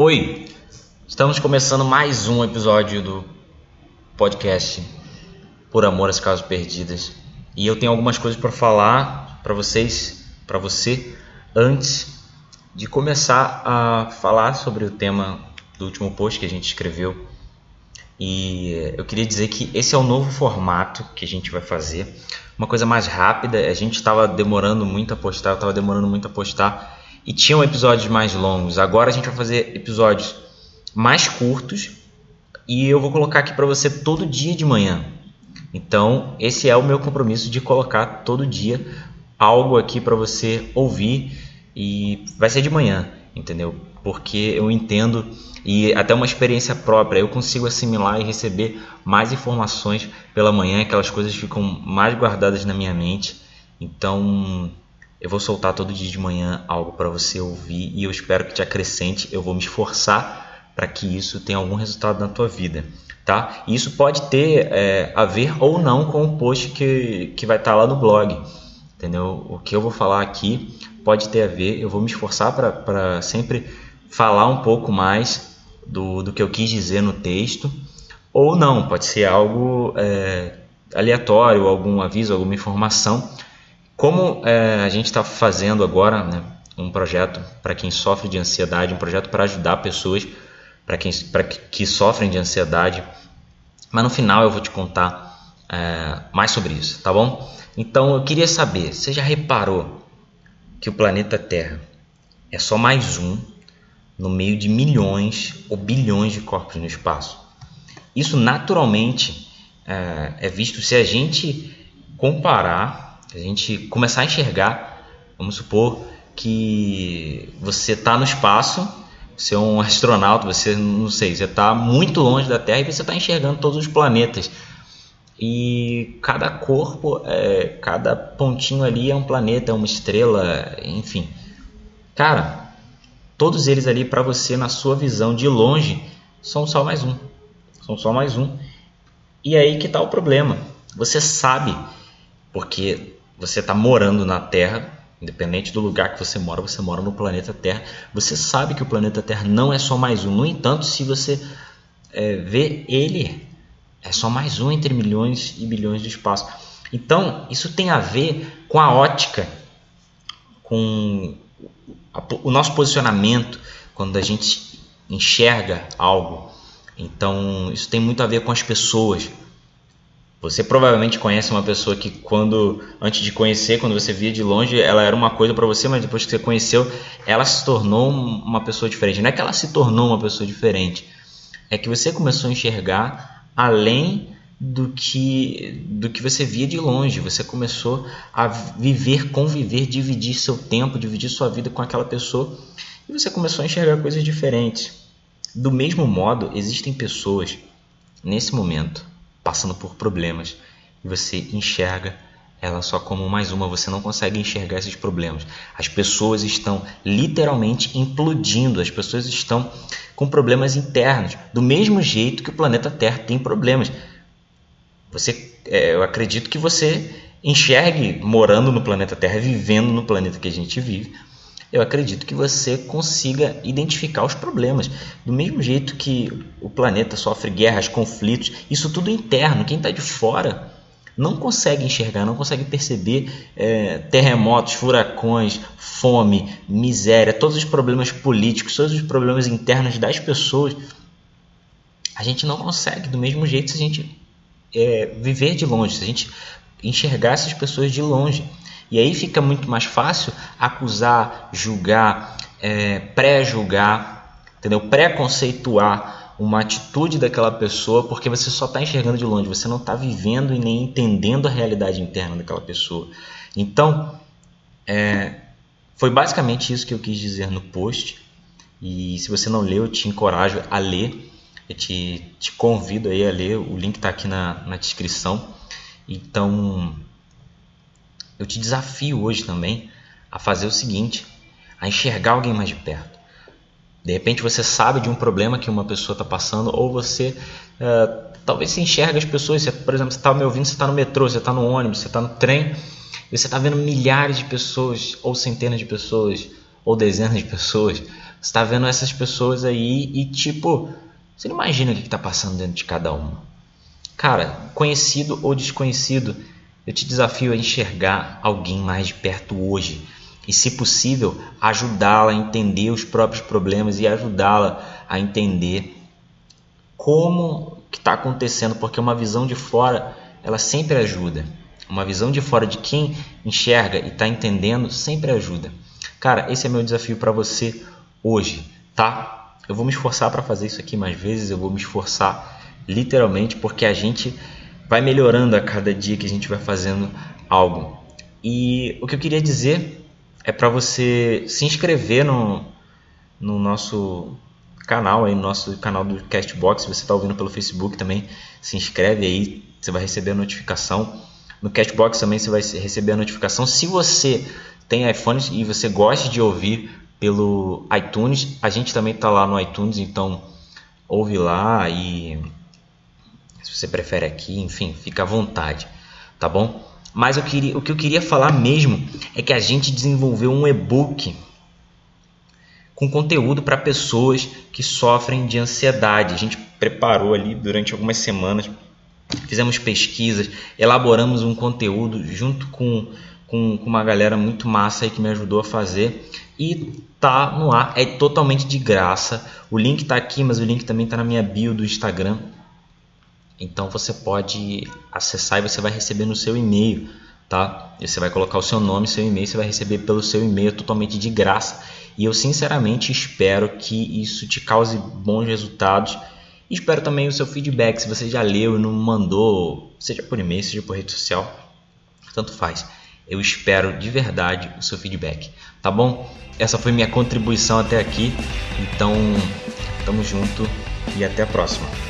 Oi, estamos começando mais um episódio do podcast Por Amor às Causas Perdidas e eu tenho algumas coisas para falar para vocês, para você, antes de começar a falar sobre o tema do último post que a gente escreveu. E eu queria dizer que esse é o novo formato que a gente vai fazer, uma coisa mais rápida. A gente estava demorando muito a postar, estava demorando muito a postar e tinham episódios mais longos. Agora a gente vai fazer episódios mais curtos e eu vou colocar aqui para você todo dia de manhã. Então, esse é o meu compromisso de colocar todo dia algo aqui para você ouvir e vai ser de manhã, entendeu? Porque eu entendo e até uma experiência própria, eu consigo assimilar e receber mais informações pela manhã, aquelas coisas ficam mais guardadas na minha mente. Então, eu vou soltar todo dia de manhã algo para você ouvir e eu espero que te acrescente. Eu vou me esforçar para que isso tenha algum resultado na tua vida, tá? Isso pode ter é, a ver ou não com o post que, que vai estar tá lá no blog, entendeu? O que eu vou falar aqui pode ter a ver. Eu vou me esforçar para sempre falar um pouco mais do, do que eu quis dizer no texto, ou não, pode ser algo é, aleatório, algum aviso, alguma informação como é, a gente está fazendo agora né, um projeto para quem sofre de ansiedade, um projeto para ajudar pessoas para quem pra que, sofrem de ansiedade, mas no final eu vou te contar é, mais sobre isso, tá bom? Então eu queria saber, você já reparou que o planeta Terra é só mais um no meio de milhões ou bilhões de corpos no espaço? Isso naturalmente é, é visto se a gente comparar a gente começar a enxergar, vamos supor que você está no espaço, você é um astronauta, você não sei, você está muito longe da Terra e você está enxergando todos os planetas. E cada corpo, é, cada pontinho ali é um planeta, é uma estrela, enfim. Cara, todos eles ali para você, na sua visão de longe, são só mais um. São só mais um. E aí que está o problema. Você sabe, porque você está morando na Terra, independente do lugar que você mora, você mora no planeta Terra. Você sabe que o planeta Terra não é só mais um. No entanto, se você é, vê ele, é só mais um entre milhões e bilhões de espaço. Então, isso tem a ver com a ótica, com o nosso posicionamento quando a gente enxerga algo. Então, isso tem muito a ver com as pessoas. Você provavelmente conhece uma pessoa que quando antes de conhecer, quando você via de longe, ela era uma coisa para você, mas depois que você conheceu, ela se tornou uma pessoa diferente. Não é que ela se tornou uma pessoa diferente, é que você começou a enxergar além do que do que você via de longe. Você começou a viver, conviver, dividir seu tempo, dividir sua vida com aquela pessoa e você começou a enxergar coisas diferentes. Do mesmo modo, existem pessoas nesse momento passando por problemas e você enxerga ela só como mais uma, você não consegue enxergar esses problemas. As pessoas estão literalmente implodindo, as pessoas estão com problemas internos, do mesmo jeito que o planeta Terra tem problemas. Você, é, eu acredito que você enxergue morando no planeta Terra, vivendo no planeta que a gente vive, eu acredito que você consiga identificar os problemas. Do mesmo jeito que o planeta sofre guerras, conflitos, isso tudo interno. Quem está de fora não consegue enxergar, não consegue perceber é, terremotos, furacões, fome, miséria, todos os problemas políticos, todos os problemas internos das pessoas. A gente não consegue do mesmo jeito se a gente é, viver de longe, se a gente enxergar essas pessoas de longe. E aí fica muito mais fácil acusar, julgar, é, pré-julgar, entendeu? Preconceituar uma atitude daquela pessoa porque você só está enxergando de longe, você não está vivendo e nem entendendo a realidade interna daquela pessoa. Então, é, foi basicamente isso que eu quis dizer no post. E se você não leu, eu te encorajo a ler. Eu te, te convido aí a ler. O link está aqui na, na descrição. Então, eu te desafio hoje também a fazer o seguinte: a enxergar alguém mais de perto. De repente você sabe de um problema que uma pessoa está passando, ou você uh, talvez se enxerga as pessoas. Você, por exemplo, você está me ouvindo, você está no metrô, você está no ônibus, você está no trem, e você está vendo milhares de pessoas, ou centenas de pessoas, ou dezenas de pessoas Você tá vendo essas pessoas aí e tipo, você não imagina o que, que tá passando dentro de cada uma. Cara, conhecido ou desconhecido, eu te desafio a enxergar alguém mais de perto hoje e, se possível, ajudá-la a entender os próprios problemas e ajudá-la a entender como que está acontecendo, porque uma visão de fora ela sempre ajuda. Uma visão de fora de quem enxerga e está entendendo sempre ajuda. Cara, esse é meu desafio para você hoje, tá? Eu vou me esforçar para fazer isso aqui mais vezes, eu vou me esforçar literalmente porque a gente vai melhorando a cada dia que a gente vai fazendo algo. E o que eu queria dizer é para você se inscrever no, no nosso canal, aí, no nosso canal do Castbox. Se você está ouvindo pelo Facebook também, se inscreve aí, você vai receber a notificação. No Castbox também você vai receber a notificação. Se você tem iPhone e você gosta de ouvir pelo iTunes, a gente também está lá no iTunes, então ouve lá e se você prefere aqui, enfim, fica à vontade, tá bom? Mas eu queria, o que eu queria falar mesmo é que a gente desenvolveu um e-book com conteúdo para pessoas que sofrem de ansiedade. A gente preparou ali durante algumas semanas, fizemos pesquisas, elaboramos um conteúdo junto com, com, com uma galera muito massa aí que me ajudou a fazer e tá no ar, é totalmente de graça. O link está aqui, mas o link também está na minha bio do Instagram. Então você pode acessar e você vai receber no seu e-mail, tá? E você vai colocar o seu nome, seu e-mail, você vai receber pelo seu e-mail totalmente de graça. E eu sinceramente espero que isso te cause bons resultados. Espero também o seu feedback, se você já leu e não mandou, seja por e-mail, seja por rede social, tanto faz. Eu espero de verdade o seu feedback, tá bom? Essa foi minha contribuição até aqui. Então, tamo junto e até a próxima.